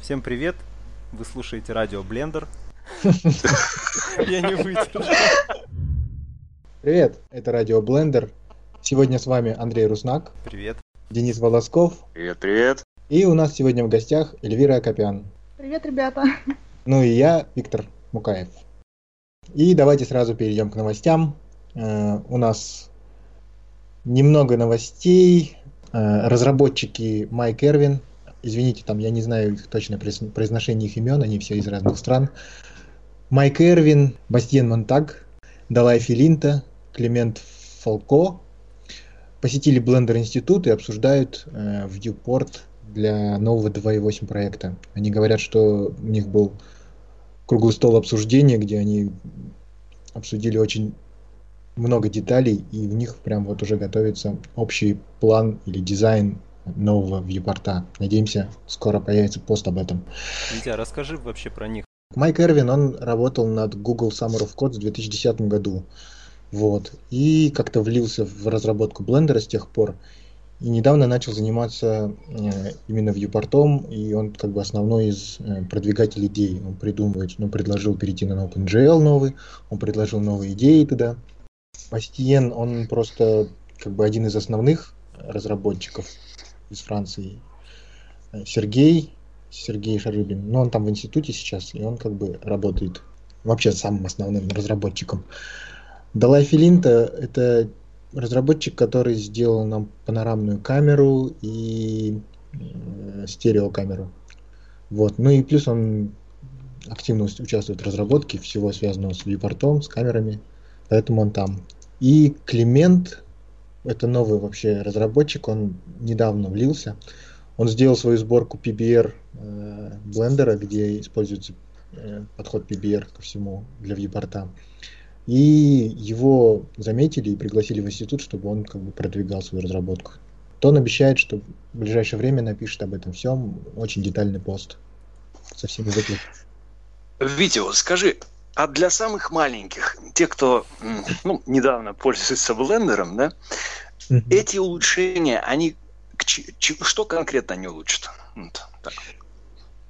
Всем привет! Вы слушаете радио Блендер. Я не выдержал. Привет, это радио Блендер. Сегодня с вами Андрей Руснак, Привет. Денис Волосков, Привет, привет. и у нас сегодня в гостях Эльвира Акопян. Привет, ребята. Ну и я, Виктор Мукаев. И давайте сразу перейдем к новостям. Э, У нас немного новостей. Э, Разработчики Майк Эрвин, извините, там я не знаю их точное произ- произношение их имен, они все из разных стран. Майк Эрвин, Бастиен Монтаг, Далай Филинта, Климент Фолко посетили Blender институт и обсуждают э, Viewport для нового 2.8 проекта. Они говорят, что у них был круглый стол обсуждения, где они обсудили очень много деталей, и в них прям вот уже готовится общий план или дизайн нового вьюпорта. Надеемся, скоро появится пост об этом. Витя, расскажи вообще про них. Майк Эрвин, он работал над Google Summer of Code в 2010 году. Вот. И как-то влился в разработку блендера с тех пор. И недавно начал заниматься э, именно вьюпортом, и он как бы основной из э, продвигателей идей. Он придумывает, ну, предложил перейти на OpenGL новый, он предложил новые идеи туда. Бастиен, он просто как бы один из основных разработчиков из Франции. Э, Сергей, Сергей Шарыбин, ну он там в институте сейчас, и он как бы работает вообще самым основным разработчиком. Далай Филинта – это разработчик, который сделал нам панорамную камеру и э, стереокамеру. Вот. Ну и плюс он активно участвует в разработке всего связанного с вьюпортом, с камерами, поэтому он там. И Климент – это новый вообще разработчик, он недавно влился. Он сделал свою сборку PBR э, блендера, где используется э, подход PBR ко всему для вьюпорта. И его заметили и пригласили в институт, чтобы он как бы продвигал свою разработку. То он обещает, что в ближайшее время напишет об этом всем очень детальный пост со всеми выплатами. Витя, вот скажи, а для самых маленьких, те, кто ну, недавно пользуется блендером, да, эти улучшения, они что конкретно они улучшат? Вот так.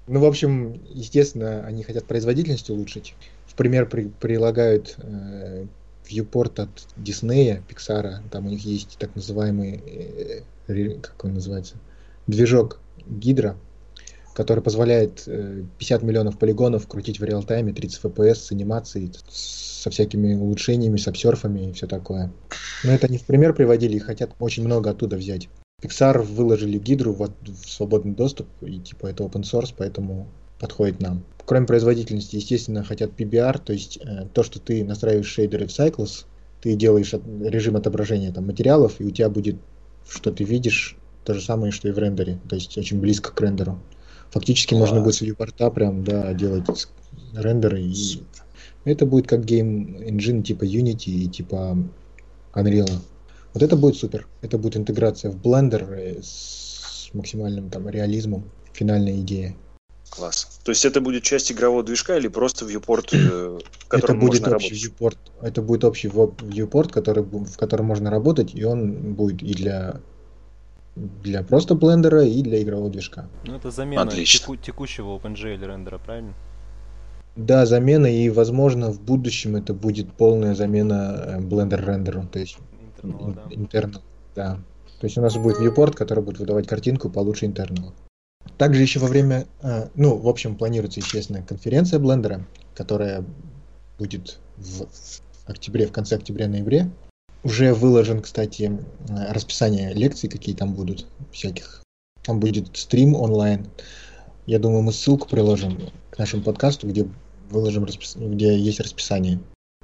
Ну, в общем, естественно, они хотят производительность улучшить. В пример при- прилагают э, viewport от Диснея, Pixar. Там у них есть так называемый, э, ре- как он называется, движок Гидра, который позволяет э, 50 миллионов полигонов крутить в реал-тайме, 30 FPS с анимацией, со всякими улучшениями, с обсерфами и все такое. Но это они в пример приводили и хотят очень много оттуда взять. Pixar выложили гидру в, в свободный доступ, и типа это open source, поэтому подходит нам. Кроме производительности, естественно, хотят PBR, то есть э, то, что ты настраиваешь шейдеры в Cycles, ты делаешь от- режим отображения там, материалов, и у тебя будет, что ты видишь, то же самое, что и в рендере, то есть очень близко к рендеру. Фактически можно Класс. будет с viewport прям, да, делать рендеры, и это будет как game engine типа Unity и типа Unreal. Вот это будет супер. Это будет интеграция в Blender э, с максимальным там реализмом. Финальная идея. Класс. То есть это будет часть игрового движка или просто viewport, э, в Это котором будет можно общий работать? viewport. Это будет общий viewport, который, в котором можно работать, и он будет и для для просто блендера, и для игрового движка. Ну, это замена Отлично. теку- текущего OpenGL рендера, правильно? Да, замена, и, возможно, в будущем это будет полная замена э, блендер рендеру, то есть Интернала, да. Internal, да. То есть у нас будет viewport, который будет выдавать картинку получше интернала. Также еще во время, э, ну, в общем, планируется, естественно, конференция блендера, которая будет в октябре, в конце октября-ноябре. Уже выложен, кстати, расписание лекций, какие там будут, всяких. Там будет стрим онлайн. Я думаю, мы ссылку приложим к нашему подкасту, где выложим, распис- где есть расписание.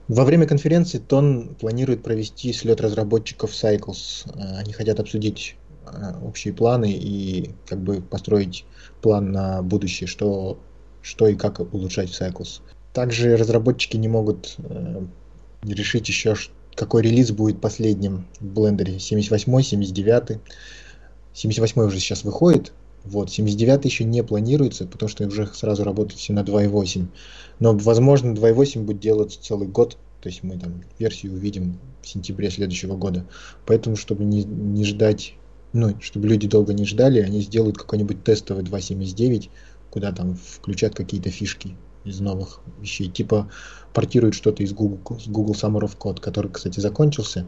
Во время конференции ТОН планирует провести слет разработчиков Cycles. Э, Они хотят обсудить э, общие планы и как бы построить план на будущее, что, что и как улучшать в Cycles. Также разработчики не могут э, решить еще, какой релиз будет последним в блендере. 78 79 78 уже сейчас выходит. Вот, 79 еще не планируется, потому что уже сразу работает все на 2.8. Но, возможно, 2.8 будет делаться целый год. То есть мы там версию увидим в сентябре следующего года. Поэтому, чтобы не, не ждать, ну, чтобы люди долго не ждали, они сделают какой-нибудь тестовый 2.79, куда там включают какие-то фишки из новых вещей. Типа портируют что-то из Google, с Google Summer of Code, который, кстати, закончился.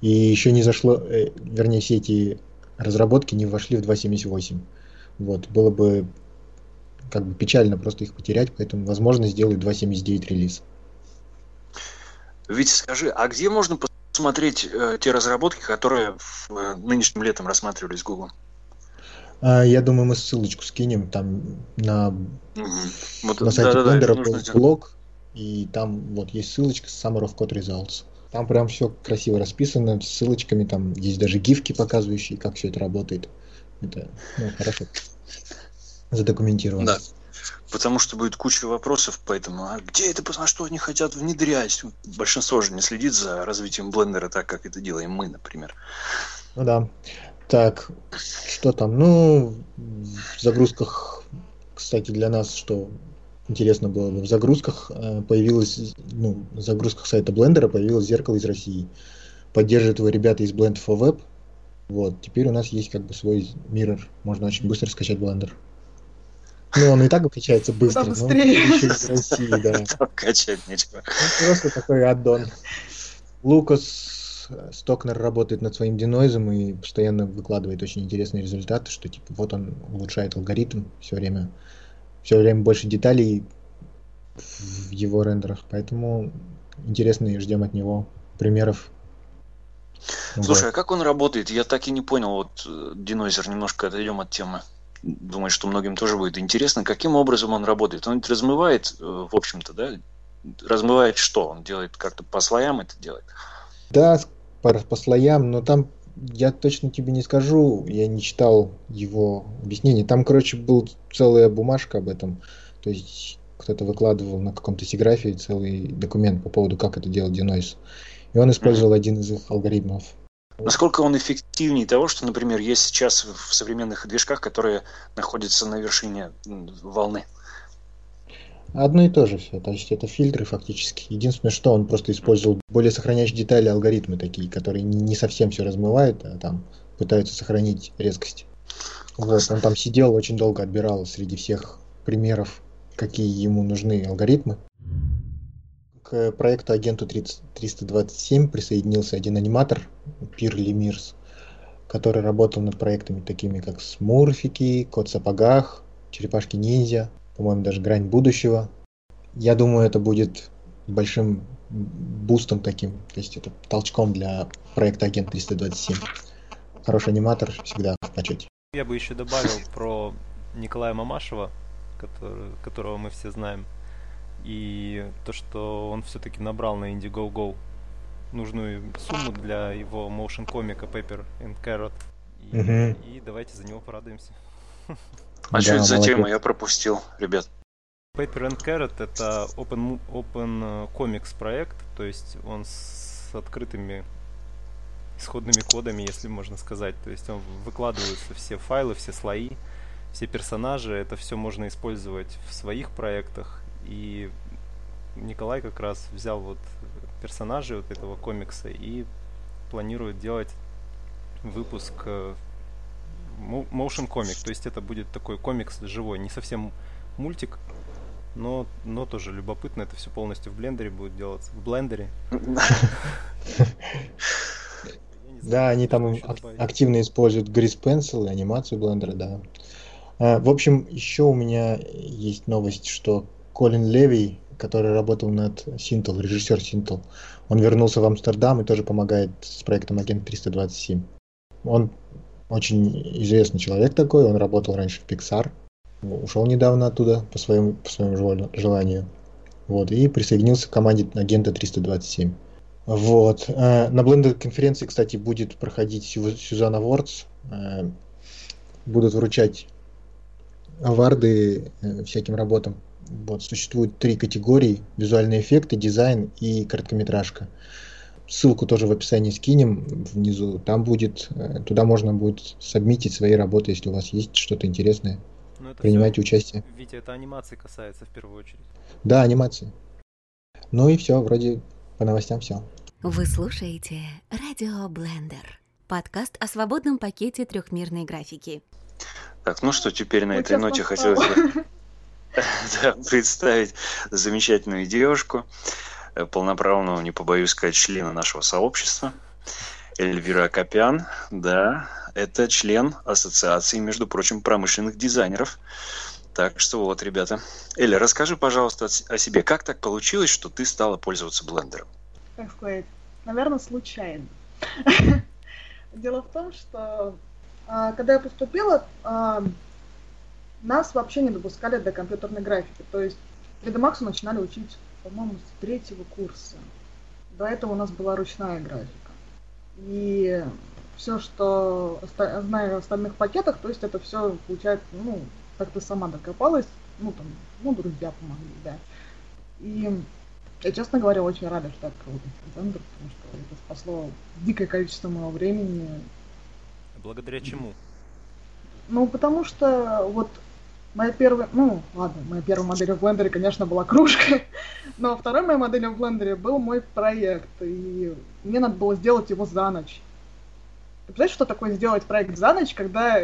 И еще не зашло, э, вернее, все эти разработки не вошли в 2.78. Вот, было бы как бы печально просто их потерять, поэтому, возможно, сделают 2.79 релиз. Витя, скажи, а где можно посмотреть э, те разработки, которые в, э, нынешним летом рассматривались Google? А, я думаю, мы ссылочку скинем там на, угу. вот, на сайте да, да, да, блог, и там вот есть ссылочка с Summer of Code Results. Там прям все красиво расписано, с ссылочками, там есть даже гифки, показывающие, как все это работает. Это ну, хорошо задокументировано. Да. Потому что будет куча вопросов, поэтому а где это, а что они хотят внедрять? Большинство же не следит за развитием блендера так, как это делаем мы, например. Ну да. Так, что там? Ну, в загрузках, кстати, для нас, что интересно было бы, в загрузках э, появилась, ну, в загрузках сайта Blender появилось зеркало из России. Поддерживают его ребята из Blend for Web. Вот, теперь у нас есть как бы свой mirror. Можно очень быстро скачать Blender. Ну, он и так качается быстро, но еще из России, да. Качать нечего. Ну, просто такой аддон. Лукас Стокнер работает над своим денойзом и постоянно выкладывает очень интересные результаты, что типа вот он улучшает алгоритм все время, все время больше деталей в его рендерах, поэтому интересно и ждем от него примеров. Слушай, вот. а как он работает? Я так и не понял. Вот Денойзер, немножко отойдем от темы думаю, что многим тоже будет интересно, каким образом он работает. Он ведь размывает, э, в общем-то, да? Размывает что? Он делает как-то по слоям это делает? Да, по, по слоям, но там я точно тебе не скажу, я не читал его объяснение. Там, короче, был целая бумажка об этом. То есть кто-то выкладывал на каком-то сиграфии целый документ по поводу, как это делать Denoise. И он использовал mm-hmm. один из их алгоритмов. Насколько он эффективнее того, что, например, есть сейчас в современных движках, которые находятся на вершине волны? Одно и то же все. То есть это фильтры фактически. Единственное, что он просто использовал более сохраняющие детали алгоритмы такие, которые не совсем все размывают, а там пытаются сохранить резкость. Вот, он там сидел, очень долго отбирал среди всех примеров, какие ему нужны алгоритмы. К проекту агенту 30, 327 присоединился один аниматор, Пир Лемирс, который работал над проектами такими, как Смурфики, Кот в сапогах, Черепашки ниндзя, по-моему, даже Грань будущего. Я думаю, это будет большим бустом таким, то есть это толчком для проекта Агент 327. Хороший аниматор всегда в почете. Я бы еще добавил про Николая Мамашева, который, которого мы все знаем. И то, что он все-таки набрал на Indiegogo нужную сумму для его motion комика Paper and Carrot. И, угу. и давайте за него порадуемся. А да, что это за тема? Я пропустил, ребят. Paper and Carrot это open, open comics проект, то есть он с открытыми исходными кодами, если можно сказать. То есть он выкладываются все файлы, все слои, все персонажи. Это все можно использовать в своих проектах и Николай как раз взял вот персонажей вот этого комикса и планирует делать выпуск э, motion комик, то есть это будет такой комикс живой, не совсем мультик, но, но тоже любопытно, это все полностью в блендере будет делаться, в блендере. Да, они там активно используют Grease Pencil и анимацию блендера, да. А, в общем, еще у меня есть новость, что Колин Леви, который работал над Синтл, режиссер Синтл, он вернулся в Амстердам и тоже помогает с проектом Агент 327. Он очень известный человек такой, он работал раньше в Pixar, ушел недавно оттуда по своему, по своему желанию. Вот, и присоединился к команде агента 327. Вот. Э, на Blender конференции, кстати, будет проходить Сюзанна Вордс. Э, будут вручать аварды э, всяким работам вот, существует три категории. Визуальные эффекты, дизайн и короткометражка. Ссылку тоже в описании скинем внизу. Там будет, э, туда можно будет сабмитить свои работы, если у вас есть что-то интересное. Ну, Принимайте все, участие. Витя, это анимации касается в первую очередь. Да, анимации. Ну и все, вроде по новостям все. Вы слушаете Радио Блендер. Подкаст о свободном пакете трехмерной графики. Так, ну что теперь на этой ноте хотелось бы представить замечательную девушку, полноправного, не побоюсь сказать, члена нашего сообщества, Эльвира Акопян, да, это член Ассоциации, между прочим, промышленных дизайнеров. Так что вот, ребята. Эля, расскажи, пожалуйста, о себе. Как так получилось, что ты стала пользоваться блендером? Как сказать, наверное, случайно. Дело в том, что а, когда я поступила, а, нас вообще не допускали до компьютерной графики. То есть 3D Max начинали учить, по-моему, с третьего курса. До этого у нас была ручная графика. И все, что знаю о остальных пакетах, то есть это все получается, ну, как ты сама докопалась, ну, там, ну, друзья помогли, да. И я, честно говоря, очень рада, что открыл этот центр, потому что это спасло дикое количество моего времени. Благодаря чему? Ну, потому что вот моя первая, ну, ладно, моя первая модель в блендере, конечно, была кружка, но второй моей моделью в блендере был мой проект, и мне надо было сделать его за ночь. Ты представляешь, что такое сделать проект за ночь, когда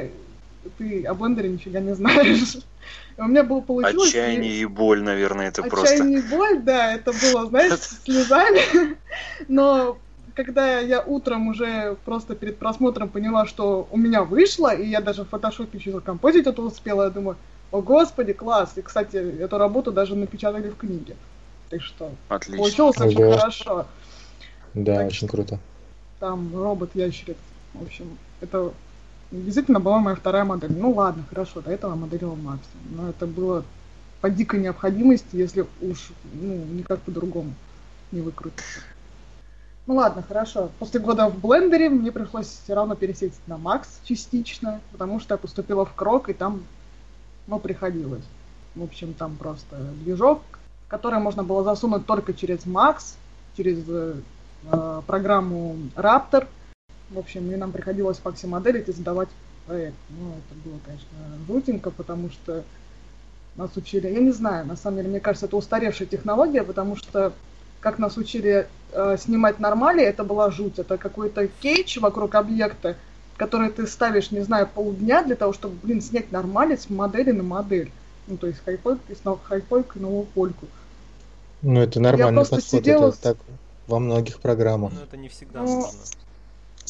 ты о блендере нифига не знаешь? У меня было получилось... Отчаяние и... и боль, наверное, это Отчаяние просто... Отчаяние и боль, да, это было, знаешь, слезами. Но когда я утром уже просто перед просмотром поняла, что у меня вышло, и я даже в фотошопе еще закомпозить это успела, я думаю, о господи, класс. И, кстати, эту работу даже напечатали в книге. Так что Отлично. получилось Ого. очень хорошо. Да, так очень круто. Там робот-ящериц. В общем, это действительно была моя вторая модель. Ну ладно, хорошо, до этого моделировал максимум. Но это было по дикой необходимости, если уж ну, никак по-другому не выкрутиться. Ну ладно, хорошо. После года в блендере мне пришлось все равно пересесть на Макс частично, потому что я поступила в Крок, и там, ну, приходилось. В общем, там просто движок, который можно было засунуть только через Макс, через э, программу Raptor, в общем, и нам приходилось факси моделить и задавать проект. Ну, это было, конечно, жутенько, потому что нас учили, я не знаю, на самом деле, мне кажется, это устаревшая технология, потому что как нас учили э, снимать нормали, это была жуть. Это какой-то кейдж вокруг объекта, который ты ставишь, не знаю, полдня для того, чтобы, блин, снять нормали с модели на модель. Ну, то есть хайпойку, хайпойку на лоупольку. Ну, это нормальный подход, сидела... это так во многих программах. Ну, это не всегда ну, можно.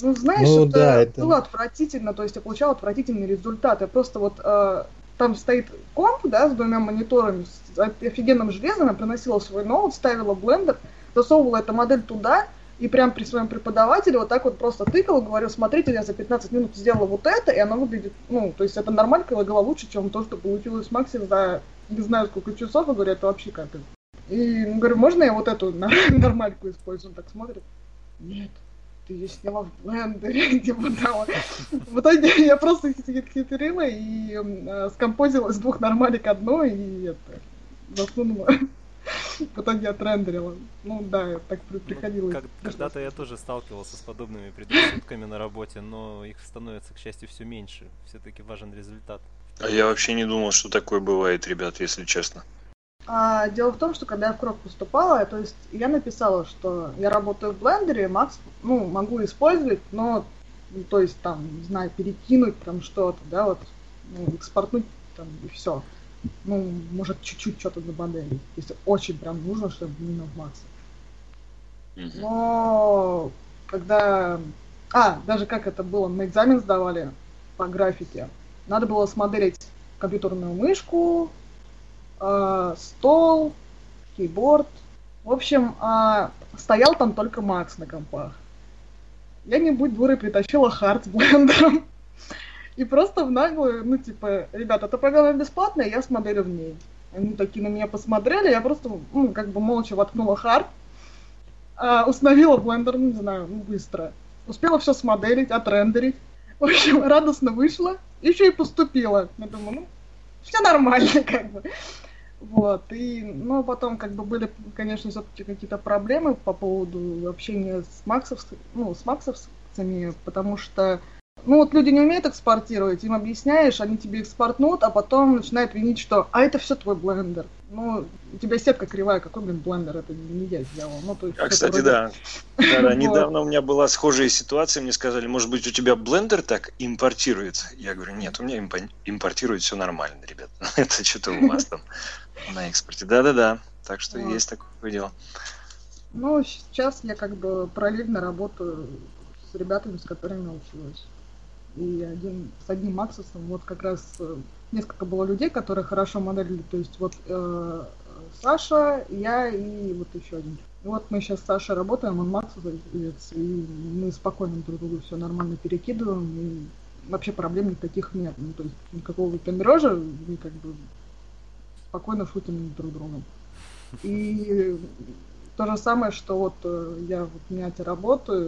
Ну, знаешь, ну, это, да, это было отвратительно, то есть я получал отвратительный результат. Я просто вот э, там стоит комп, да, с двумя мониторами, с офигенным железом, я приносила свой ноут, ставила блендер, засовывала эту модель туда, и прям при своем преподавателе вот так вот просто тыкала, говорю, смотрите, я за 15 минут сделала вот это, и оно выглядит, ну, то есть это нормально, было лучше, чем то, что получилось в Максе за не знаю сколько часов, и говорю, это вообще капец. И говорю, можно я вот эту нормальку использую? Он так смотрит. Нет ты ее сняла в блендере, типа того. В итоге я просто хитрила и э, скомпозила из двух нормалик одно и это засунула. В итоге отрендерила. Ну да, так приходилось. Ну, как, когда-то я тоже сталкивался с подобными предрассудками на работе, но их становится, к счастью, все меньше. Все-таки важен результат. А я вообще не думал, что такое бывает, ребят, если честно. А, дело в том, что когда я в Крок поступала, то есть я написала, что я работаю в блендере, Макс, ну, могу использовать, но, ну, то есть там, не знаю, перекинуть там что-то, да, вот, ну, экспортнуть там и все. Ну, может, чуть-чуть что-то за модели, если очень прям нужно, чтобы именно в Максе. Но когда... А, даже как это было, на экзамен сдавали по графике. Надо было смоделить компьютерную мышку, э, стол, кейборд. В общем, э, стоял там только Макс на компах. Я не будь дурой притащила хард с блендером. И просто в наглую, ну, типа, ребята, эта программа бесплатная, я смотрю в ней. Они такие на меня посмотрели, я просто, ну, как бы молча воткнула хард, а, установила блендер, ну, не знаю, ну, быстро. Успела все смоделить, отрендерить. В общем, радостно вышла, еще и поступила. Я думаю, ну, все нормально, как бы. Вот, и, ну, потом, как бы, были, конечно, все-таки какие-то проблемы по поводу общения с Максов, ну, с Максовцами, потому что Ну вот люди не умеют экспортировать, им объясняешь, они тебе экспортнут, а потом начинают винить, что «а это все твой блендер». Ну, у тебя сетка кривая, какой, блин, блендер, это не я сделал. Ну, то есть, а, кстати, вроде... да. да, да. Недавно у меня была схожая ситуация, мне сказали, может быть, у тебя блендер так импортируется? Я говорю, нет, у меня импортирует все нормально, ребят. это что-то у вас там на экспорте. Да-да-да, так что есть такое дело. Ну, сейчас я как бы параллельно работаю с ребятами, с которыми училась и один с одним Максусом, вот как раз э, несколько было людей, которые хорошо моделили, то есть вот э, Саша, я и вот еще один. И вот мы сейчас с Сашей работаем, он Максусовец, и мы спокойно друг другу все нормально перекидываем, и вообще проблем никаких нет. Ну, то есть никакого выпендрежа, мы как бы спокойно шутим друг другом. И то же самое, что вот э, я вот в Мяте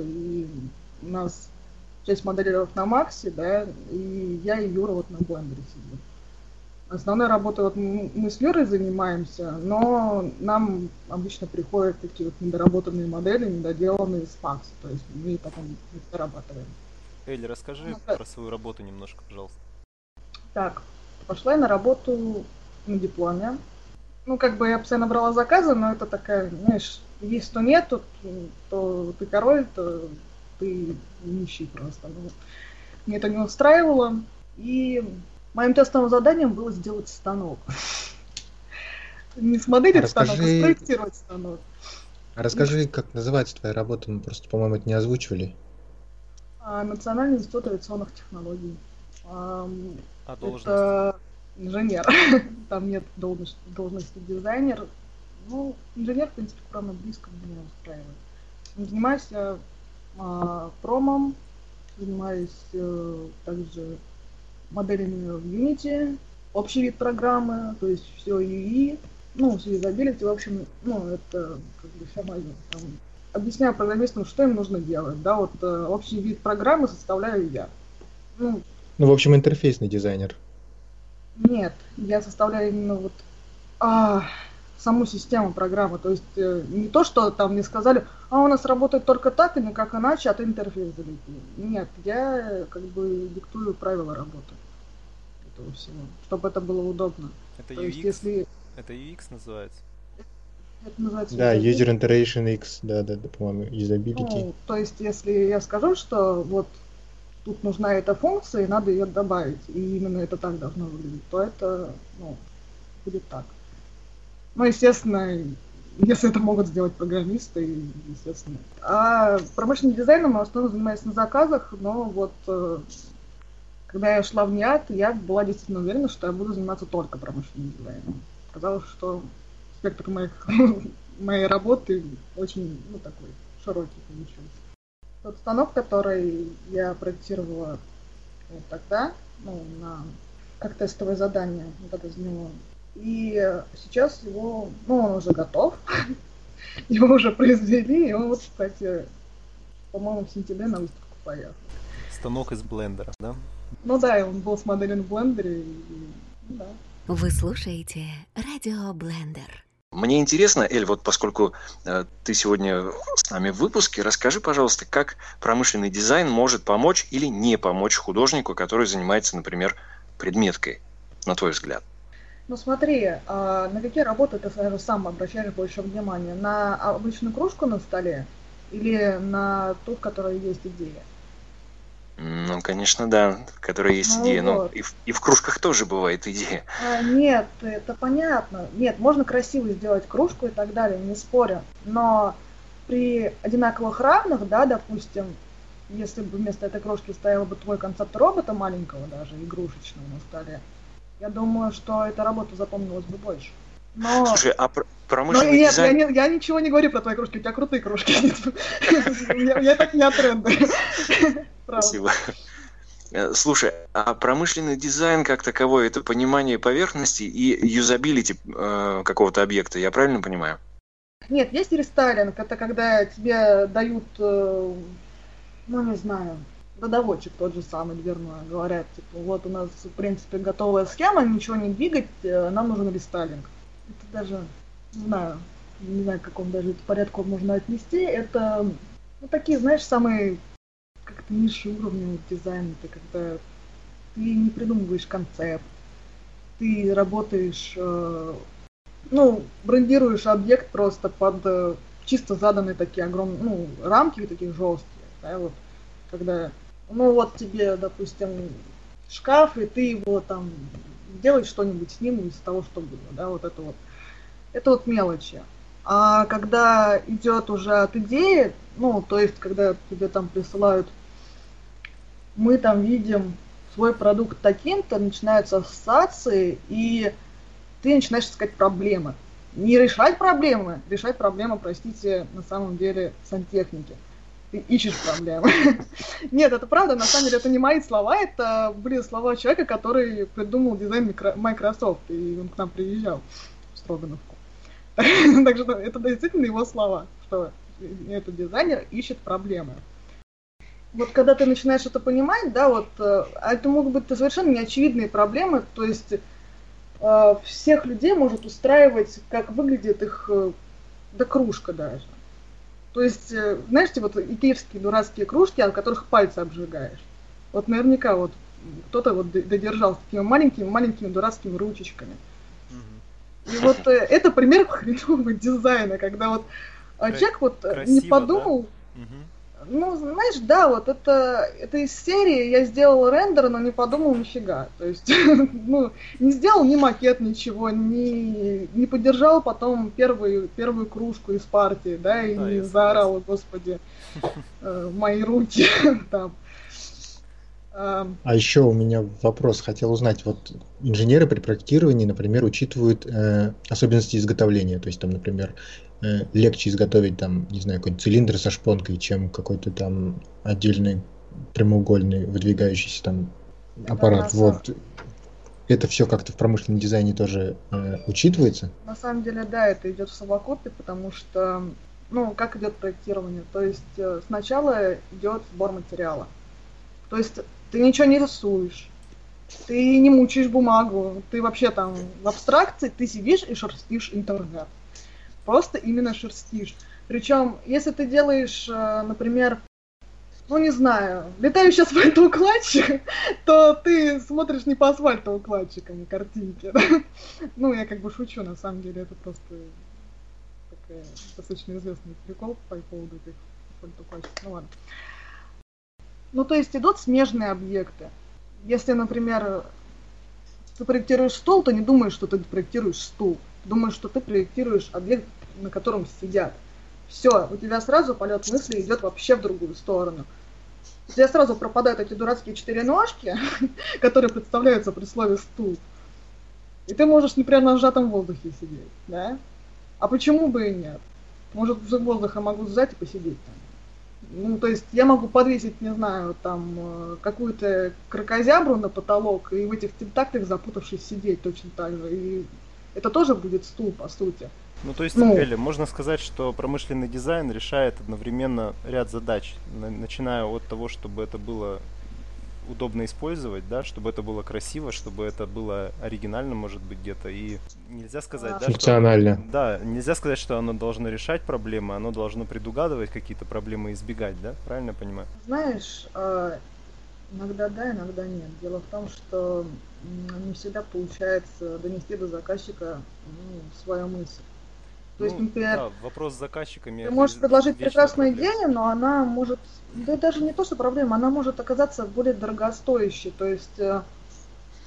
и у нас часть моделеров на Максе, да, и я и Юра вот на Блендере сидим. Основной работой вот мы с Юрой занимаемся, но нам обычно приходят такие вот недоработанные модели, недоделанные с Макса, то есть мы потом их дорабатываем. Элли, расскажи ну, про свою работу немножко, пожалуйста. Так, пошла я на работу на дипломе. Ну, как бы я постоянно брала заказы, но это такая, знаешь, есть, то нет, то, то ты король, то ты нищий просто. Ну, мне это не устраивало. И моим тестовым заданием было сделать станок. Не смоделить станок, а спроектировать станок. А расскажи, как называется твоя работа? Мы просто, по-моему, это не озвучивали. А, Национальный институт авиационных технологий. А, а должность? Это инженер. Там нет должности, должности дизайнер. Ну, инженер, в принципе, кроме близко меня устраивает. Занимаюсь я а, промом, занимаюсь э, также моделями в Unity, общий вид программы, то есть все UI, ну, все юзабилити, в общем, ну, это как бы все мое. Там, объясняю программистам, что им нужно делать, да, вот э, общий вид программы составляю я. Ну, ну, в общем, интерфейсный дизайнер. Нет, я составляю именно вот а, саму систему программы. То есть э, не то, что там мне сказали, а у нас работает только так и никак иначе, а ты интерфейс залепи. Нет, я как бы диктую правила работы этого всего, чтобы это было удобно. Это то UX? Есть, если... Это UX называется? Это называется да, User Interaction X, да, да, да по-моему, Usability. Ну, то есть, если я скажу, что вот тут нужна эта функция, и надо ее добавить, и именно это так должно выглядеть, то это, ну, будет так. Ну, естественно, если это могут сделать программисты, естественно. А промышленным дизайном я в основном занимаюсь на заказах, но вот э, когда я шла в НИАТ, я была действительно уверена, что я буду заниматься только промышленным дизайном. Казалось, что спектр моих, моей работы очень ну, такой широкий получился. Тот станок, который я проектировала вот тогда, ну, на, как тестовое задание, вот это него и сейчас его, ну, он уже готов. его уже произвели, и он вот, кстати, по-моему, в сентябре на выставку поехал. Станок из блендера, да? Ну да, и он был смоделен в блендере, и, да. Вы слушаете Радио Блендер. Мне интересно, Эль, вот поскольку э, ты сегодня с нами в выпуске, расскажи, пожалуйста, как промышленный дизайн может помочь или не помочь художнику, который занимается, например, предметкой, на твой взгляд? Ну смотри, а на какие работы ты сам обращаешь больше внимания? На обычную кружку на столе или на ту, в которой есть идея? Ну, конечно, да, в которой есть ну, идея. Вот. Но и в, и в кружках тоже бывает идея. А, нет, это понятно. Нет, можно красиво сделать кружку и так далее, не спорю. Но при одинаковых равных, да, допустим, если бы вместо этой кружки стоял бы твой концепт робота маленького даже, игрушечного на столе, я думаю, что эта работа запомнилась бы больше. Но... Слушай, а пр- промышленный Но нет, дизайн... я, не, я ничего не говорю про твои кружки, у тебя крутые кружки. Я так не тренда. Спасибо. Э, слушай, а промышленный дизайн как таковой это понимание поверхности и юзабилити э, какого-то объекта, я правильно понимаю? Нет, есть рестайлинг, это когда тебе дают, э, ну не знаю, продавочек тот же самый, дверной, говорят, типа, вот у нас, в принципе, готовая схема, ничего не двигать, э, нам нужен рестайлинг. Это даже, не знаю, не знаю, к какому даже порядку можно отнести, это, ну, такие, знаешь, самые, как как-то низший уровень дизайна, это когда ты не придумываешь концепт, ты работаешь, э, ну, брендируешь объект просто под э, чисто заданные такие огромные, ну, рамки такие жесткие, да, вот, когда, ну, вот тебе, допустим, шкаф, и ты его там делаешь что-нибудь с ним из того, что было, да, вот это вот, это вот мелочи. А когда идет уже от идеи, ну, то есть, когда тебе там присылают, мы там видим свой продукт таким-то, начинаются ассоциации, и ты начинаешь искать проблемы. Не решать проблемы, решать проблемы, простите, на самом деле сантехники. Ищешь проблемы. Нет, это правда, на самом деле это не мои слова, это были слова человека, который придумал дизайн Microsoft, и он к нам приезжал в Строгановку. Так что это действительно его слова, что этот дизайнер ищет проблемы вот когда ты начинаешь это понимать, да, вот, э, а это могут быть совершенно неочевидные проблемы, то есть э, всех людей может устраивать, как выглядит их, э, да кружка даже. То есть, э, знаете, вот икеевские дурацкие кружки, от которых пальцы обжигаешь. Вот наверняка вот кто-то вот додержал такими маленькими-маленькими дурацкими ручечками. И вот э, это пример хренового дизайна, когда вот Кра- человек вот красиво, не подумал, да? Ну, знаешь, да, вот это, это из серии я сделал рендер, но не подумал нифига. То есть, ну, не сделал ни макет, ничего, не, не поддержал потом первую, первую кружку из партии, да, и да, не заорал, господи, э, мои руки там. А еще у меня вопрос, хотел узнать, вот инженеры при проектировании, например, учитывают э, особенности изготовления, то есть там, например, Э, легче изготовить там, не знаю, какой-нибудь цилиндр со шпонкой, чем какой-то там отдельный прямоугольный выдвигающийся там аппарат. Да, вот. Это все как-то в промышленном дизайне тоже э, учитывается? На самом деле, да, это идет в совокупе, потому что, ну, как идет проектирование? То есть э, сначала идет сбор материала. То есть ты ничего не рисуешь, ты не мучаешь бумагу, ты вообще там в абстракции, ты сидишь и шерстишь интернет просто именно шерстишь. Причем, если ты делаешь, э, например, ну не знаю, летающий асфальтоукладчик, то ты смотришь не по асфальтоукладчикам и картинке. Ну, я как бы шучу, на самом деле, это просто такой достаточно известный прикол по поводу этих асфальтоукладчиков. Ну ладно. Ну, то есть идут смежные объекты. Если, например, ты проектируешь стол, то не думаешь, что ты проектируешь стул думаешь, что ты проектируешь объект, на котором сидят. Все, у тебя сразу полет мысли идет вообще в другую сторону. У тебя сразу пропадают эти дурацкие четыре ножки, которые представляются при слове стул. И ты можешь не прямо на сжатом воздухе сидеть, да? А почему бы и нет? Может, воздуха могу сжать и посидеть там. Ну, то есть я могу подвесить, не знаю, там, э, какую-то крокозябру на потолок и в этих тентаклях запутавшись сидеть точно так же. И это тоже будет стул, по сути. Ну, то есть, ну, Эля, можно сказать, что промышленный дизайн решает одновременно ряд задач, начиная от того, чтобы это было удобно использовать, да, чтобы это было красиво, чтобы это было оригинально, может быть, где-то. И нельзя сказать, да, Функционально. Что, да, нельзя сказать, что оно должно решать проблемы, оно должно предугадывать какие-то проблемы и избегать, да? Правильно я понимаю? Знаешь, а, иногда да, иногда нет. Дело в том, что не всегда получается донести до заказчика ну, свою мысль. То ну, есть, например, да, вопрос с заказчиками. Ты можешь предложить прекрасную проблема. идею, но она может, да даже не то, что проблема, она может оказаться более дорогостоящей. То есть э,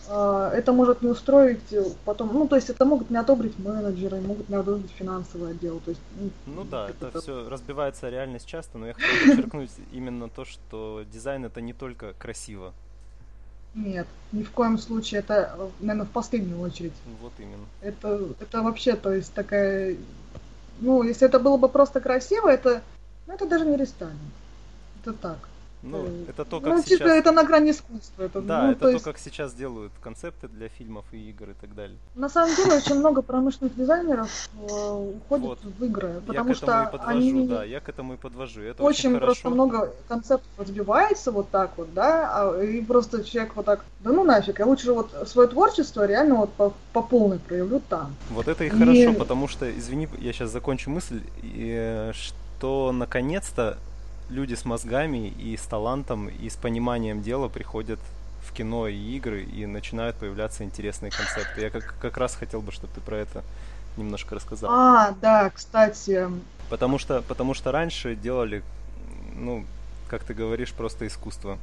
э, это может не устроить потом, ну то есть это могут не одобрить менеджеры, могут не одобрить финансовый отдел. То есть, ну, ну да, это, это все разбивается реальность часто, но я хочу подчеркнуть именно то, что дизайн это не только красиво, нет, ни в коем случае. Это, наверное, в последнюю очередь. Вот именно. Это, это вообще, то есть, такая... Ну, если это было бы просто красиво, это, ну, это даже не рестайлинг. Это так. Ну, э, это то, как ну, типа, сейчас... это на грани искусства. Это, да, ну, это то, есть... как сейчас делают концепты для фильмов и игр и так далее. На самом деле, очень много промышленных дизайнеров э, уходит вот. в игры, потому я к этому что и подвожу, они... да, я к этому и подвожу. Это очень, очень просто много концептов разбивается вот так вот, да, а, и просто человек вот так, да ну нафиг, я лучше вот свое творчество реально вот по, по полной проявлю там. Вот это и, и хорошо, потому что, извини, я сейчас закончу мысль, и, что наконец-то люди с мозгами и с талантом и с пониманием дела приходят в кино и игры и начинают появляться интересные концепты. Я как, как раз хотел бы, чтобы ты про это немножко рассказал. А, да, кстати. Потому что, потому что раньше делали, ну, как ты говоришь, просто искусство.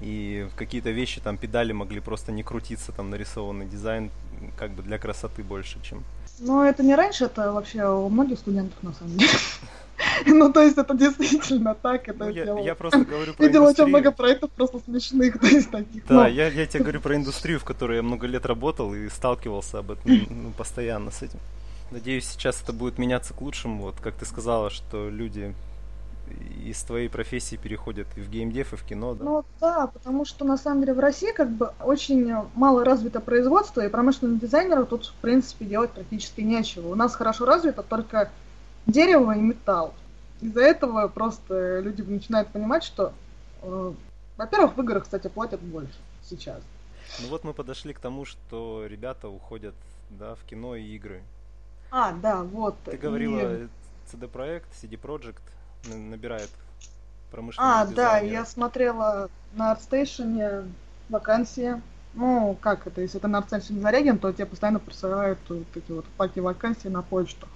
И какие-то вещи, там, педали могли просто не крутиться, там, нарисованный дизайн, как бы для красоты больше, чем... Ну, это не раньше, это вообще у многих студентов, на самом деле. Ну, то есть это действительно так. Это ну, я, я просто говорю про Видел очень много проектов просто смешных, то есть таких. Да, я, я тебе говорю про индустрию, в которой я много лет работал и сталкивался об этом ну, постоянно с этим. Надеюсь, сейчас это будет меняться к лучшему. Вот как ты сказала, что люди из твоей профессии переходят и в геймдев, и в кино, да? Ну да, потому что на самом деле в России как бы очень мало развито производство, и промышленным дизайнерам тут в принципе делать практически нечего. У нас хорошо развито только дерево и металл. Из-за этого просто люди начинают понимать, что, э, во-первых, в играх, кстати, платят больше сейчас. Ну вот мы подошли к тому, что ребята уходят да, в кино и игры. А, да, вот. Ты говорила, и... CD Projekt, CD Projekt набирает промышленных А, да, я смотрела на ArtStation вакансии. Ну, как это, если это на ArtStation зареген, то тебе постоянно присылают вот эти вот паки вакансий на почту.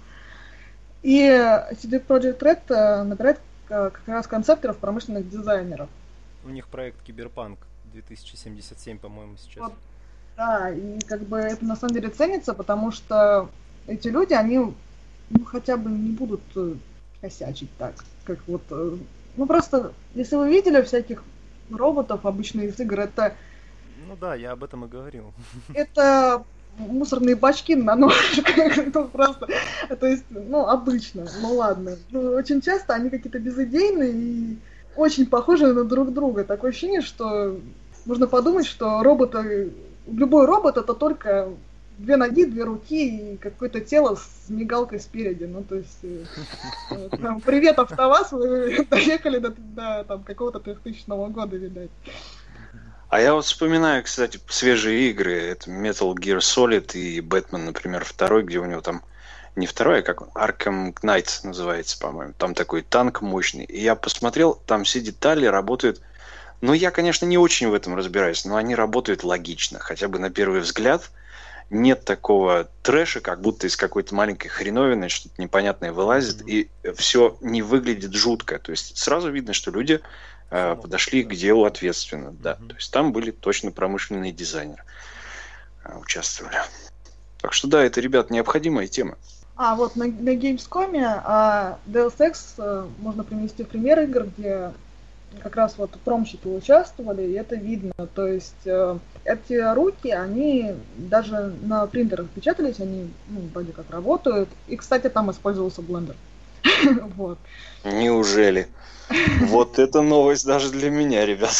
И CD Projekt Red э, набирает э, как раз концепторов промышленных дизайнеров. У них проект Киберпанк 2077, по-моему, сейчас. Вот, да, и как бы это на самом деле ценится, потому что эти люди, они ну, хотя бы не будут э, косячить так, как вот... Ну просто, если вы видели всяких роботов обычно из игр, это... Ну да, я об этом и говорил. Это мусорные бачки на ножках, это просто, то есть, ну, обычно, ну ладно. Ну, очень часто они какие-то безыдейные и очень похожи на друг друга. Такое ощущение, что можно подумать, что роботы, любой робот это только две ноги, две руки и какое-то тело с мигалкой спереди. Ну, то есть, э, э, там, привет, АвтоВАЗ, вы доехали до, до там, какого-то 3000 года, видать. А я вот вспоминаю, кстати, свежие игры. Это Metal Gear Solid и Batman, например, второй, где у него там не второй, а как Arkham Knight называется, по-моему. Там такой танк мощный. И я посмотрел, там все детали работают. Ну, я, конечно, не очень в этом разбираюсь, но они работают логично. Хотя бы на первый взгляд нет такого трэша, как будто из какой-то маленькой хреновины что-то непонятное вылазит, и все не выглядит жутко. То есть сразу видно, что люди э, подошли к делу ответственно. Да. Mm-hmm. То есть там были точно промышленные дизайнеры э, участвовали. Так что да, это, ребят, необходимая тема. А, вот на, на Gamescom а, Deus Ex а, можно привести пример игр, где как раз вот промщики участвовали, и это видно. То есть э, эти руки, они даже на принтерах печатались, они ну, вроде как работают. И, кстати, там использовался блендер. вот. Неужели? Вот это новость даже для меня, ребят.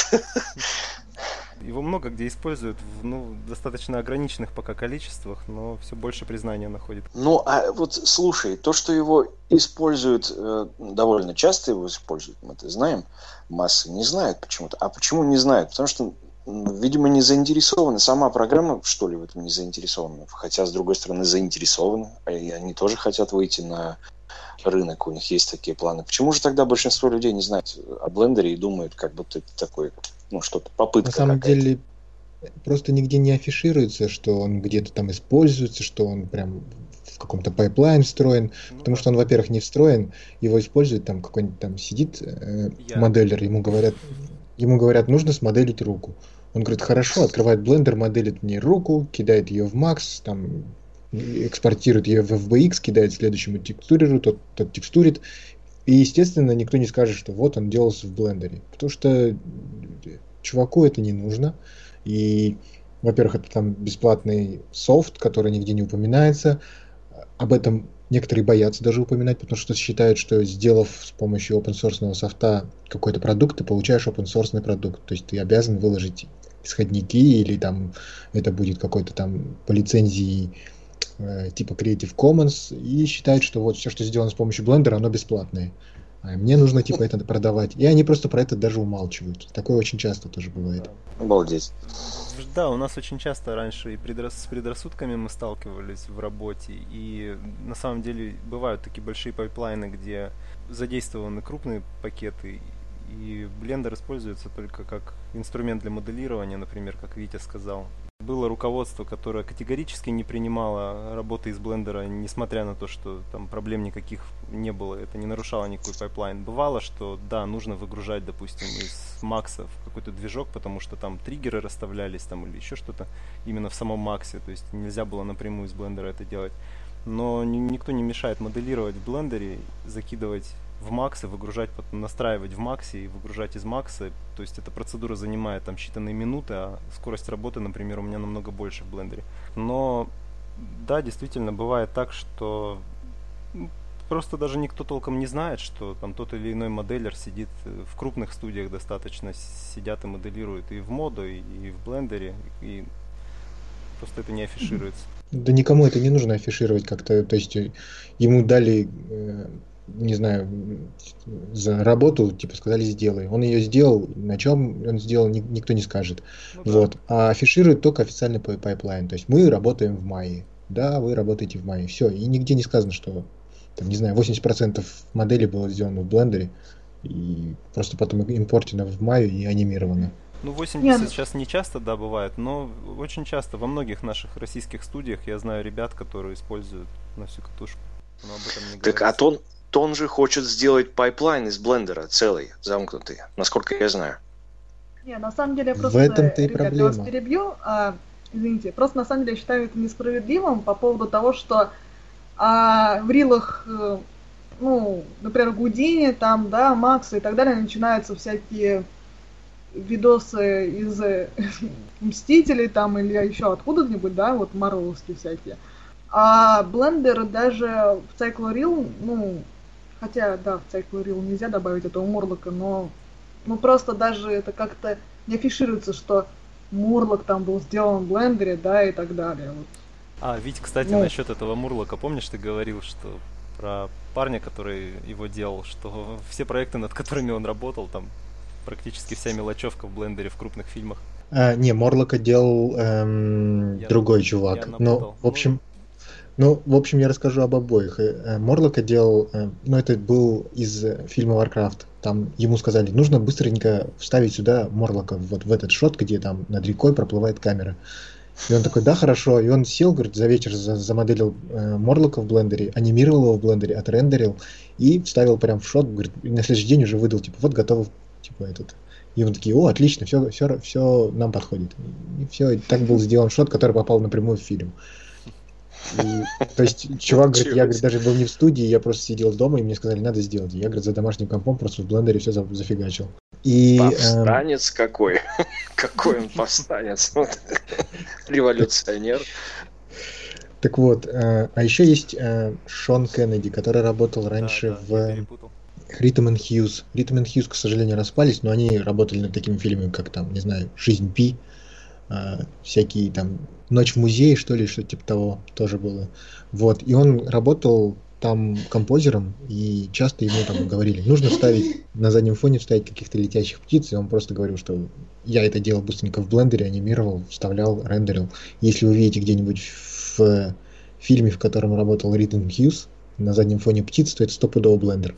Его много где используют в ну, достаточно ограниченных пока количествах, но все больше признания находит. Ну, а вот слушай, то, что его используют, э, довольно часто его используют, мы это знаем, массы не знают почему-то. А почему не знают? Потому что, видимо, не заинтересованы. Сама программа, что ли, в этом не заинтересована. Хотя, с другой стороны, заинтересованы. И они тоже хотят выйти на рынок, у них есть такие планы. Почему же тогда большинство людей не знают о блендере и думают, как будто это такой, ну, что-то, попытка На самом деле, просто нигде не афишируется, что он где-то там используется, что он прям в каком-то pipeline встроен, ну, потому что он, во-первых, не встроен, его использует там какой-нибудь там сидит э, моделлер, ему говорят, ему говорят, нужно смоделить руку. Он говорит, хорошо, открывает блендер, моделит мне руку, кидает ее в Max, там экспортирует ее в FBX, кидает следующему текстуреру, тот, тот текстурит. И, естественно, никто не скажет, что вот он делался в блендере. Потому что чуваку это не нужно. И, во-первых, это там бесплатный софт, который нигде не упоминается. Об этом некоторые боятся даже упоминать, потому что считают, что сделав с помощью open source софта какой-то продукт, ты получаешь open source продукт. То есть ты обязан выложить исходники или там это будет какой-то там по лицензии типа Creative Commons и считают, что вот все, что сделано с помощью Blender, оно бесплатное. А мне нужно типа это продавать. И они просто про это даже умалчивают. Такое очень часто тоже бывает. Обалдеть. Да, у нас очень часто раньше и предрас... с предрассудками мы сталкивались в работе. И на самом деле бывают такие большие pipeline ы, где задействованы крупные пакеты, и Blender используется только как инструмент для моделирования, например, как Витя сказал. Было руководство, которое категорически не принимало работы из блендера, несмотря на то, что там проблем никаких не было, это не нарушало никакой pipeline. Бывало, что да, нужно выгружать, допустим, из Макса в какой-то движок, потому что там триггеры расставлялись там или еще что-то именно в самом Максе, то есть нельзя было напрямую из блендера это делать. Но никто не мешает моделировать в блендере, закидывать в Max и выгружать, настраивать в Максе и выгружать из Макса. То есть эта процедура занимает там считанные минуты, а скорость работы, например, у меня намного больше в блендере. Но да, действительно, бывает так, что ну, просто даже никто толком не знает, что там тот или иной моделер сидит в крупных студиях достаточно, сидят и моделируют и в моду, и, и в блендере, и просто это не афишируется. Да никому это не нужно афишировать как-то, то есть ему дали э, не знаю, за работу, типа, сказали, сделай. Он ее сделал, на чем он сделал, никто не скажет. Ну, да. Вот. А афиширует только официальный pipeline. То есть мы работаем в Maya. Да, вы работаете в Maya. Все. И нигде не сказано, что, там, не знаю, 80% моделей было сделано в блендере. И просто потом импортено в Maya и анимировано. Ну, 80 Нет. Ну сейчас не часто, да, бывает, но очень часто во многих наших российских студиях я знаю ребят, которые используют на всю катушку. Но об этом не так, а то, то он же хочет сделать pipeline из блендера целый, замкнутый, насколько я знаю. Не, на самом деле я просто, в этом-то и ребят, проблема. я вас перебью, а, извините, просто на самом деле я считаю это несправедливым по поводу того, что а, в рилах, э, ну, например, Гудини, там, да, Макса и так далее, начинаются всякие видосы из э, Мстителей там или еще откуда-нибудь, да, вот марвеловские всякие. А Blender даже в Cycle Reel, ну, Хотя, да, в Cycle Reel нельзя добавить этого Морлока, но ну просто даже это как-то не афишируется, что Мурлок там был сделан в блендере, да, и так далее. Вот. А, ведь, кстати, ну, насчет этого Мурлока, помнишь, ты говорил, что про парня, который его делал, что все проекты, над которыми он работал, там практически вся мелочевка в блендере в крупных фильмах. А, не, Морлока делал эм, другой чувак. Но, в общем, ну, в общем, я расскажу об обоих. Э, э, Морлока делал, э, ну, это был из фильма Warcraft. Там ему сказали, нужно быстренько вставить сюда Морлока, вот в этот шот, где там над рекой проплывает камера. И он такой, да, хорошо. И он сел, говорит, за вечер замоделил Морлока в блендере, анимировал его в блендере, отрендерил и вставил прям в шот, говорит, и на следующий день уже выдал, типа, вот готов, типа, этот. И он такие, о, отлично, все, все, все нам подходит. И все, и так был сделан шот, который попал напрямую в фильм. И, то есть чувак говорит, я говорит, даже был не в студии, я просто сидел дома, и мне сказали, надо сделать. Я, говорит, за домашним компом просто в блендере все зафигачил. И, повстанец эм... какой? какой он повстанец? Революционер. Так вот, э, а еще есть э, Шон Кеннеди, который работал раньше в Ритм и Хьюз. Ритм и Хьюз, к сожалению, распались, но они работали над такими фильмами, как там, не знаю, Жизнь Пи, э, всякие там Ночь в музее, что ли, что-то типа того тоже было. Вот. И он работал там композером, и часто ему там говорили, нужно ставить на заднем фоне вставить каких-то летящих птиц, и он просто говорил, что я это делал быстренько в блендере, анимировал, вставлял, рендерил. Если вы видите где-нибудь в фильме, в котором работал Ритм Хьюз, на заднем фоне птиц, то это стопудово блендер.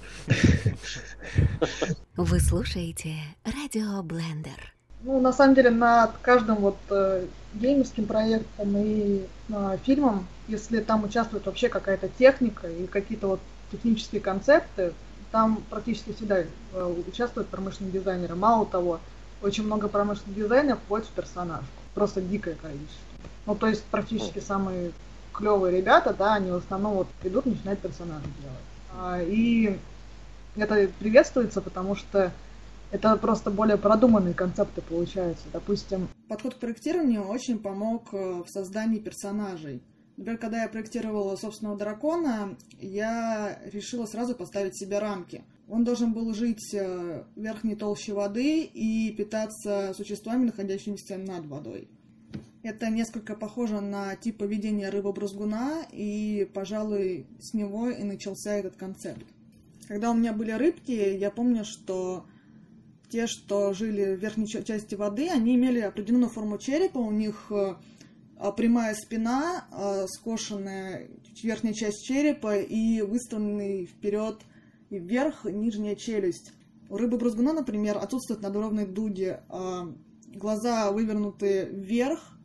Вы слушаете радио Блендер. Ну, на самом деле, над каждым вот э, геймерским проектом и э, фильмом, если там участвует вообще какая-то техника и какие-то вот технические концепты, там практически всегда э, участвуют промышленные дизайнеры. Мало того, очень много промышленных дизайнеров входит в персонаж. Просто дикое количество. Ну, то есть практически самые клевые ребята, да, они в основном вот идут, начинают персонажи делать. А, и это приветствуется, потому что это просто более продуманные концепты получаются. Допустим, подход к проектированию очень помог э, в создании персонажей. Например, когда я проектировала собственного дракона, я решила сразу поставить себе рамки. Он должен был жить э, в верхней толще воды и питаться существами, находящимися над водой. Это несколько похоже на тип поведения рыбы-брузгуна, и, пожалуй, с него и начался этот концепт. когда у меня были рыбки, я помню, что те, что жили в верхней части воды, они имели определенную форму черепа, у них э, прямая спина, э, скошенная верхняя часть черепа и выставленный вперед и вверх нижняя челюсть. У рыбы брузгуна, например, отсутствует надбровной дуги, а глаза вывернуты вверх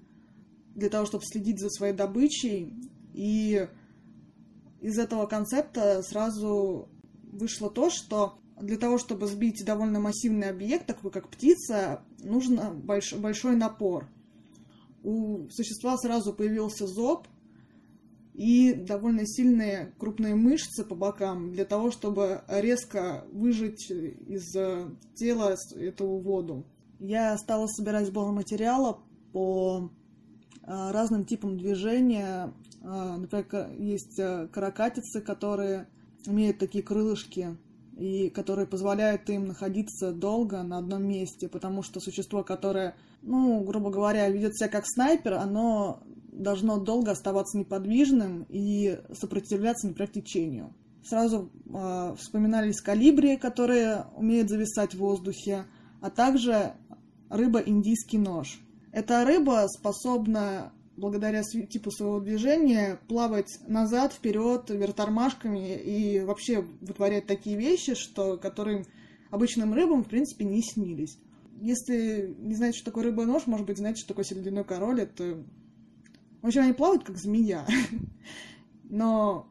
для того, чтобы следить за своей добычей. И из этого концепта сразу вышло то, что для того, чтобы сбить довольно массивный объект, такой как птица, нужен больш, большой напор. У существа сразу появился зоб и довольно сильные крупные мышцы по бокам для того, чтобы резко выжать из тела эту воду. Я стала собирать сбор материала по а, разным типам движения. А, например, есть каракатицы, которые имеют такие крылышки, и которые позволяют им находиться долго на одном месте, потому что существо, которое, ну, грубо говоря, ведет себя как снайпер, оно должно долго оставаться неподвижным и сопротивляться, например. Сразу э, вспоминались калибри, которые умеют зависать в воздухе, а также рыба-индийский нож. Эта рыба способна благодаря типу своего движения плавать назад, вперед, вверх тормашками и вообще вытворять такие вещи, что, которые обычным рыбам, в принципе, не снились. Если не знаете, что такое рыба-нож, может быть, знаете, что такое середяной король, это... В общем, они плавают, как змея. Но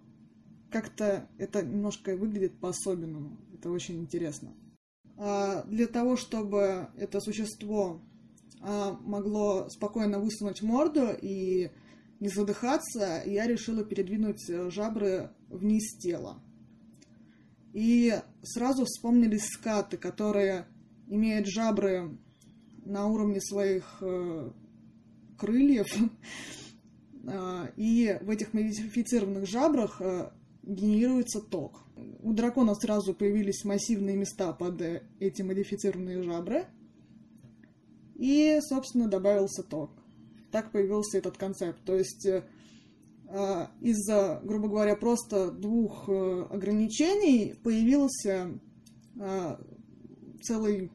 как-то это немножко выглядит по-особенному. Это очень интересно. А для того, чтобы это существо могло спокойно высунуть морду и не задыхаться, я решила передвинуть э, жабры вниз тела. И сразу вспомнились скаты, которые имеют жабры на уровне своих э, крыльев. А, и в этих модифицированных жабрах э, генерируется ток. У дракона сразу появились массивные места под эти модифицированные жабры – и, собственно, добавился ток. Так появился этот концепт. То есть э, а, из-за, грубо говоря, просто двух э, ограничений появился э, целый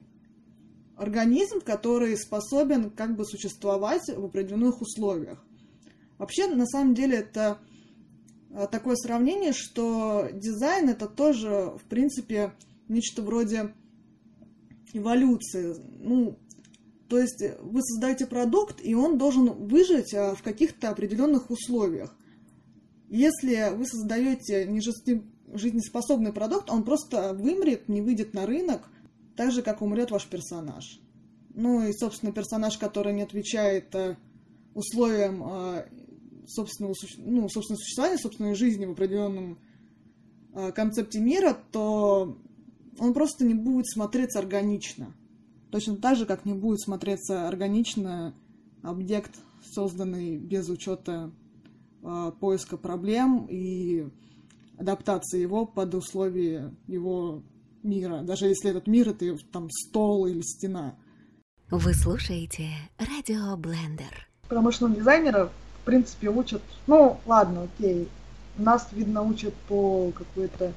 организм, который способен как бы существовать в определенных условиях. Вообще, на самом деле, это такое сравнение, что дизайн это тоже, в принципе, нечто вроде эволюции. Ну, то есть э, вы создаете продукт, и он должен выжить а, в каких-то определенных условиях. Если вы создаете жизнеспособный продукт, он просто вымрет, не выйдет на рынок, так же, как умрет ваш персонаж. Ну и, собственно, персонаж, который не отвечает э, условиям а, собственного, ну, собственного существования, собственной жизни в определенном а, концепте мира, то он просто не будет смотреться органично. Точно так же, как не будет смотреться органично объект, созданный без учета э, поиска проблем и адаптации его под условия его мира, даже если этот мир это там стол или стена. Вы слушаете Радио Блендер. Промышленного дизайнера, в принципе, учат, ну, ладно, окей, нас, видно, учат по какой-то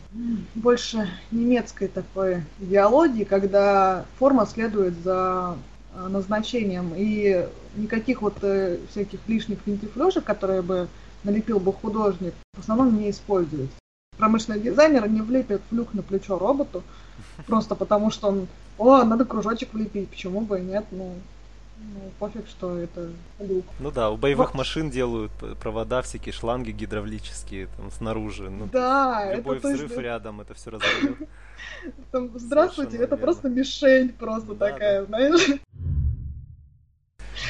больше немецкой такой идеологии, когда форма следует за а, назначением, и никаких вот э, всяких лишних финтифлюшек, которые бы налепил бы художник, в основном не используется. Промышленный дизайнер не влепит флюк на плечо роботу, просто потому что он, о, надо кружочек влепить, почему бы и нет, ну, ну, пофиг, что это люк. Ну да, у боевых Но... машин делают провода, всякие шланги гидравлические там снаружи. Ну, да, любой это взрыв есть... рядом, это все разорвет. Здравствуйте, это просто мишень просто такая, знаешь.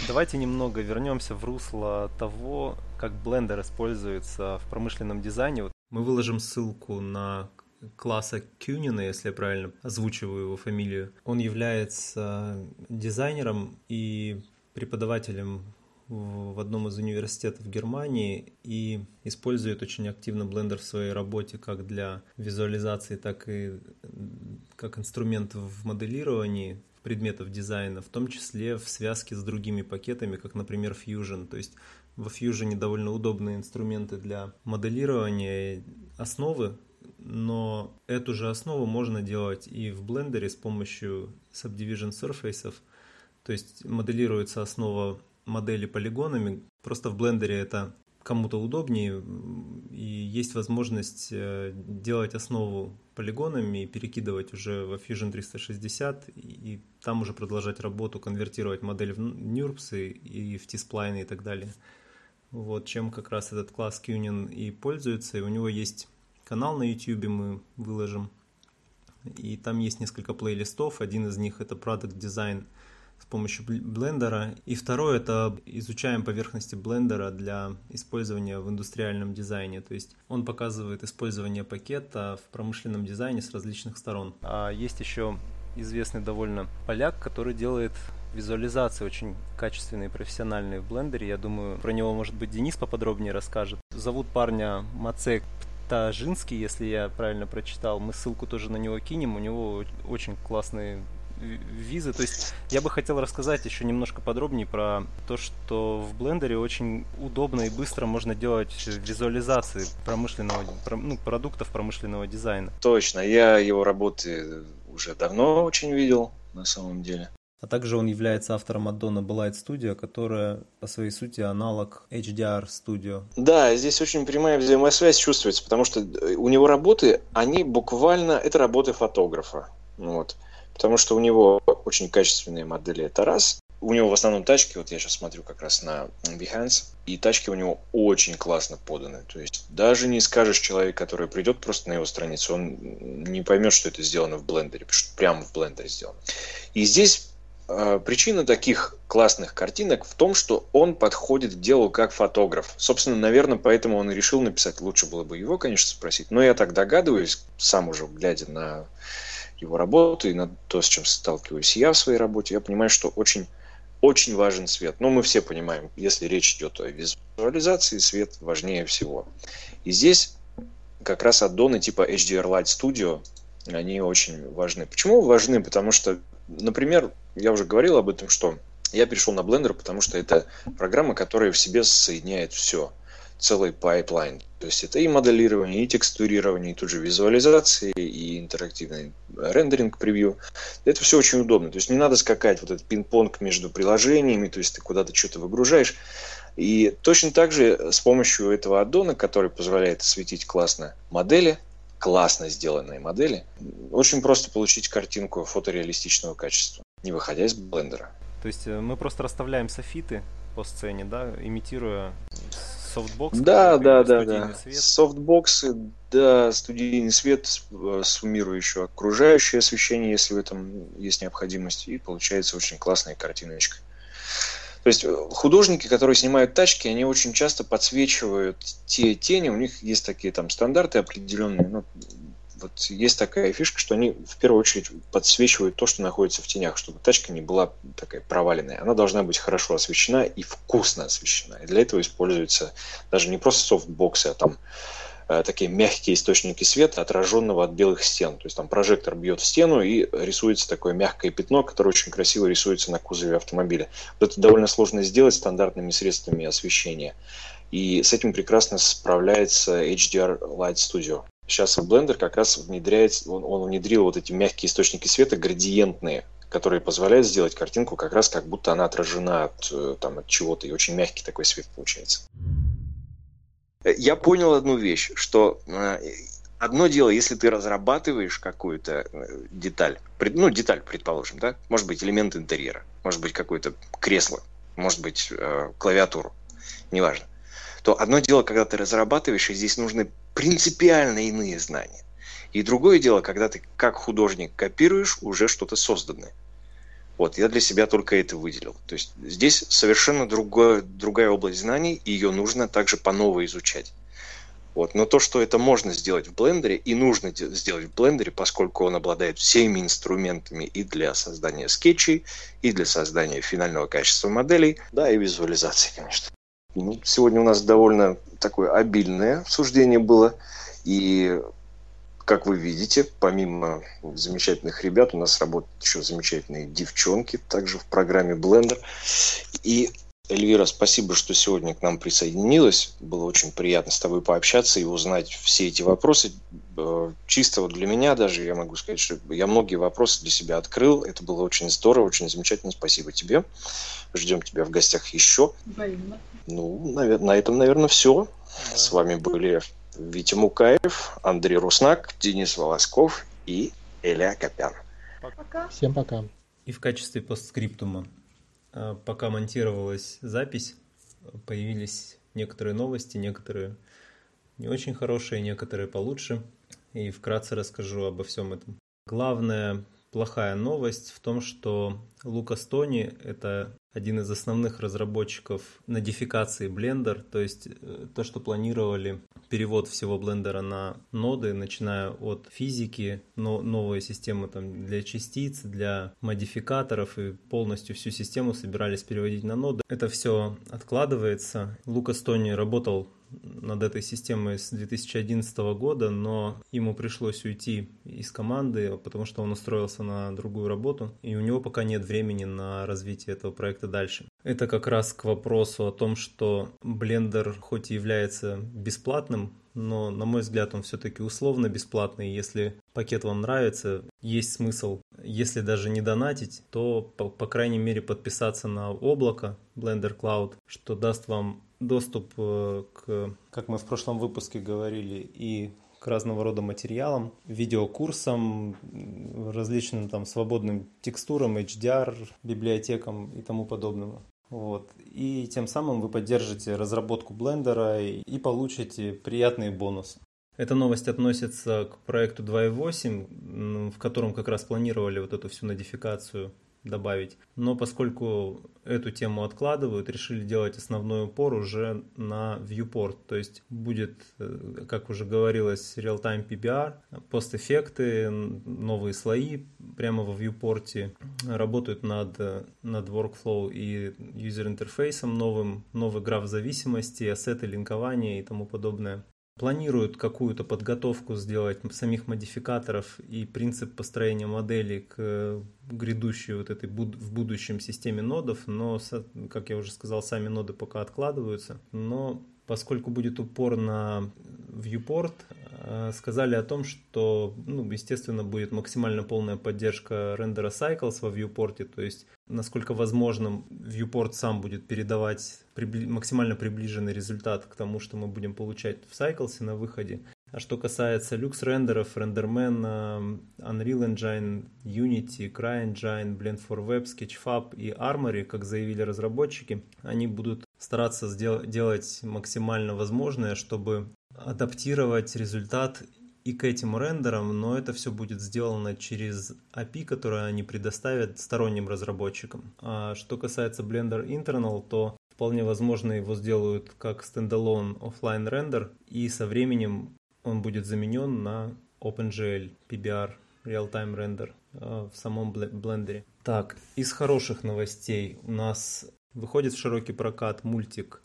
Давайте немного вернемся в русло того, как блендер используется в промышленном дизайне. Мы выложим ссылку на класса Кюнина, если я правильно озвучиваю его фамилию. Он является дизайнером и преподавателем в одном из университетов Германии и использует очень активно Blender в своей работе как для визуализации, так и как инструмент в моделировании предметов дизайна, в том числе в связке с другими пакетами, как, например, Fusion. То есть во Fusion довольно удобные инструменты для моделирования основы но эту же основу можно делать и в Blender с помощью Subdivision Surfaces. То есть моделируется основа модели полигонами. Просто в Blender это кому-то удобнее, и есть возможность э, делать основу полигонами и перекидывать уже в Fusion 360, и там уже продолжать работу, конвертировать модель в NURBS и в T-spline и так далее. Вот чем как раз этот класс Qnin и пользуется, и у него есть канал на YouTube, мы выложим, и там есть несколько плейлистов, один из них это Product Design – с помощью блендера. И второе это изучаем поверхности блендера для использования в индустриальном дизайне. То есть он показывает использование пакета в промышленном дизайне с различных сторон. А есть еще известный довольно поляк, который делает визуализации очень качественные, профессиональные в блендере. Я думаю, про него, может быть, Денис поподробнее расскажет. Зовут парня Мацек Тажинский, если я правильно прочитал. Мы ссылку тоже на него кинем. У него очень классные визы. То есть я бы хотел рассказать еще немножко подробнее про то, что в блендере очень удобно и быстро можно делать визуализации промышленного, ну, продуктов промышленного дизайна. Точно, я его работы уже давно очень видел, на самом деле. А также он является автором аддона Blight Studio, которая по своей сути аналог HDR Studio. Да, здесь очень прямая взаимосвязь чувствуется, потому что у него работы, они буквально, это работы фотографа. Вот потому что у него очень качественные модели, это раз. У него в основном тачки, вот я сейчас смотрю как раз на Behance, и тачки у него очень классно поданы. То есть даже не скажешь человек, который придет просто на его страницу, он не поймет, что это сделано в блендере, потому что прямо в блендере сделано. И здесь э, причина таких классных картинок в том, что он подходит к делу как фотограф. Собственно, наверное, поэтому он и решил написать. Лучше было бы его, конечно, спросить. Но я так догадываюсь, сам уже глядя на его работу и на то, с чем сталкиваюсь я в своей работе, я понимаю, что очень, очень важен свет. Но ну, мы все понимаем, если речь идет о визуализации, свет важнее всего. И здесь как раз аддоны типа HDR Light Studio, они очень важны. Почему важны? Потому что, например, я уже говорил об этом, что я перешел на Blender, потому что это программа, которая в себе соединяет все целый pipeline. То есть это и моделирование, и текстурирование, и тут же визуализации, и интерактивный рендеринг превью. Это все очень удобно. То есть не надо скакать вот этот пинг-понг между приложениями, то есть ты куда-то что-то выгружаешь. И точно так же с помощью этого addon а, который позволяет осветить классно модели, классно сделанные модели, очень просто получить картинку фотореалистичного качества, не выходя из блендера. То есть э, мы просто расставляем софиты по сцене, да, имитируя софтбокс? Да, да, да, да. Свет. Софтбоксы, да, студийный свет, суммирующий окружающее освещение, если в этом есть необходимость, и получается очень классная картиночка. То есть э, художники, которые снимают тачки, они очень часто подсвечивают те тени, у них есть такие там стандарты определенные, ну, вот есть такая фишка, что они в первую очередь подсвечивают то, что находится в тенях, чтобы тачка не была такая проваленная. Она должна быть хорошо освещена и вкусно освещена. И для этого используются даже не просто софтбоксы, а там э, такие мягкие источники света, отраженного от белых стен. То есть там прожектор бьет в стену и рисуется такое мягкое пятно, которое очень красиво рисуется на кузове автомобиля. Вот это довольно сложно сделать стандартными средствами освещения. И с этим прекрасно справляется HDR Light Studio сейчас в Blender как раз внедряет, он, он внедрил вот эти мягкие источники света, градиентные, которые позволяют сделать картинку как раз как будто она отражена от, э, там, от чего-то, и очень мягкий такой свет получается. Я понял одну вещь, что э, одно дело, если ты разрабатываешь какую-то э, деталь, ну, деталь, предположим, да, может быть, элемент интерьера, может быть, какое-то кресло, может быть, клавиатуру, неважно то одно дело, когда ты разрабатываешь, и здесь нужны принципиально иные знания. И другое дело, когда ты как художник копируешь уже что-то созданное. Вот, я для себя только это выделил. То есть здесь совершенно другое, другая область знаний, и ее нужно также по новой изучать. Вот. Но то, что это можно сделать в блендере и нужно сделать в блендере, поскольку он обладает всеми инструментами и для создания скетчей, и для создания финального качества моделей, да, и визуализации, конечно. Ну, сегодня у нас довольно такое обильное обсуждение было. И, как вы видите, помимо замечательных ребят, у нас работают еще замечательные девчонки, также в программе Blender. И, Эльвира, спасибо, что сегодня к нам присоединилась. Было очень приятно с тобой пообщаться и узнать все эти вопросы. э, чисто вот для меня даже я могу сказать, что я многие вопросы для себя открыл. Это было очень здорово, очень замечательно. Спасибо тебе. Ждем тебя в гостях еще. Взаимно. Ну, на этом, наверное, все. Да. С вами были Витя Мукаев, Андрей Руснак, Денис Волосков и Эля Копян. Пока. Всем пока. И в качестве постскриптума, пока монтировалась запись, появились некоторые новости, некоторые не очень хорошие, некоторые получше. И вкратце расскажу обо всем этом. Главная плохая новость в том, что Лукас Тони – это один из основных разработчиков модификации Blender, то есть э, то, что планировали перевод всего блендера на ноды, начиная от физики, но новые системы там для частиц, для модификаторов и полностью всю систему собирались переводить на ноды. Это все откладывается. Лукас Тони работал над этой системой с 2011 года, но ему пришлось уйти из команды, потому что он устроился на другую работу, и у него пока нет времени на развитие этого проекта дальше. Это как раз к вопросу о том, что Blender хоть и является бесплатным, но, на мой взгляд, он все-таки условно бесплатный. Если пакет вам нравится, есть смысл, если даже не донатить, то, по, по крайней мере, подписаться на облако Blender Cloud, что даст вам доступ э, к, как мы в прошлом выпуске говорили, и к разного рода материалам, видеокурсам, различным там свободным текстурам, HDR, библиотекам и тому подобному. Вот. И тем самым вы поддержите разработку блендера и, получите приятные бонусы. Эта новость относится к проекту 2.8, в котором как раз планировали вот эту всю модификацию добавить. Но поскольку эту тему откладывают, решили делать основной упор уже на viewport. То есть будет, э, как уже говорилось, real-time PBR, постэффекты, новые слои прямо во viewport, работают над, над workflow и user интерфейсом новым, новый граф зависимости, ассеты линкования и тому подобное планируют какую-то подготовку сделать самих модификаторов и принцип построения модели к э, грядущей вот этой буд в будущем системе нодов, но, как я уже сказал, сами ноды пока откладываются. Но поскольку будет упор на viewport, э, сказали о том, что, ну, естественно, будет максимально полная поддержка рендера cycles во viewport, то есть насколько возможно viewport сам будет передавать прибли- максимально приближенный результат к тому, что мы будем получать в cycles на выходе. А что касается люкс рендеров, Renderman, Unreal Engine, Unity, CryEngine, Blend for Web, Sketchfab и Armory, как заявили разработчики, они будут стараться сдел- делать максимально возможное, чтобы адаптировать результат и к этим рендерам, но это все будет сделано через API, которое они предоставят сторонним разработчикам. А что касается Blender Internal, то вполне возможно его сделают как стендалон офлайн рендер, и со временем он будет заменен на OpenGL PBR Real-Time Render в самом блендере. Так, из хороших новостей у нас выходит в широкий прокат мультик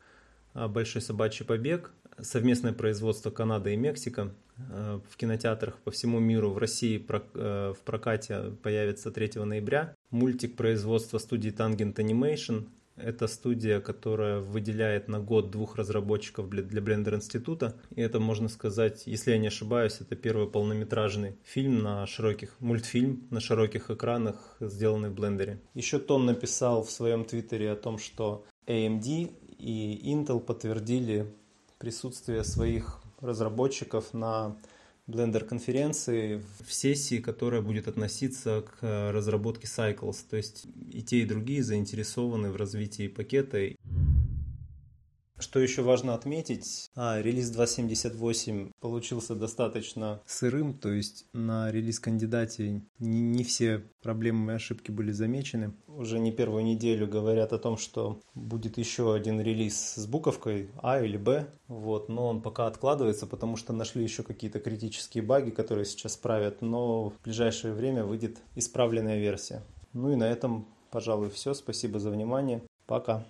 «Большой собачий побег», совместное производство Канады и Мексика. В кинотеатрах по всему миру в России в прокате появится 3 ноября. Мультик производства студии Tangent Animation. Это студия, которая выделяет на год двух разработчиков для, Blender института. И это, можно сказать, если я не ошибаюсь, это первый полнометражный фильм на широких, мультфильм на широких экранах, сделанный в блендере. Еще Тон написал в своем твиттере о том, что AMD и Intel подтвердили присутствие своих разработчиков на Blender конференции в сессии, которая будет относиться к разработке Cycles. То есть и те, и другие заинтересованы в развитии пакета. Что еще важно отметить, а, релиз 2.78 получился достаточно сырым, то есть на релиз-кандидате не, не все проблемы и ошибки были замечены. Уже не первую неделю говорят о том, что будет еще один релиз с буковкой А или Б, вот, но он пока откладывается, потому что нашли еще какие-то критические баги, которые сейчас правят, но в ближайшее время выйдет исправленная версия. Ну и на этом, пожалуй, все. Спасибо за внимание. Пока.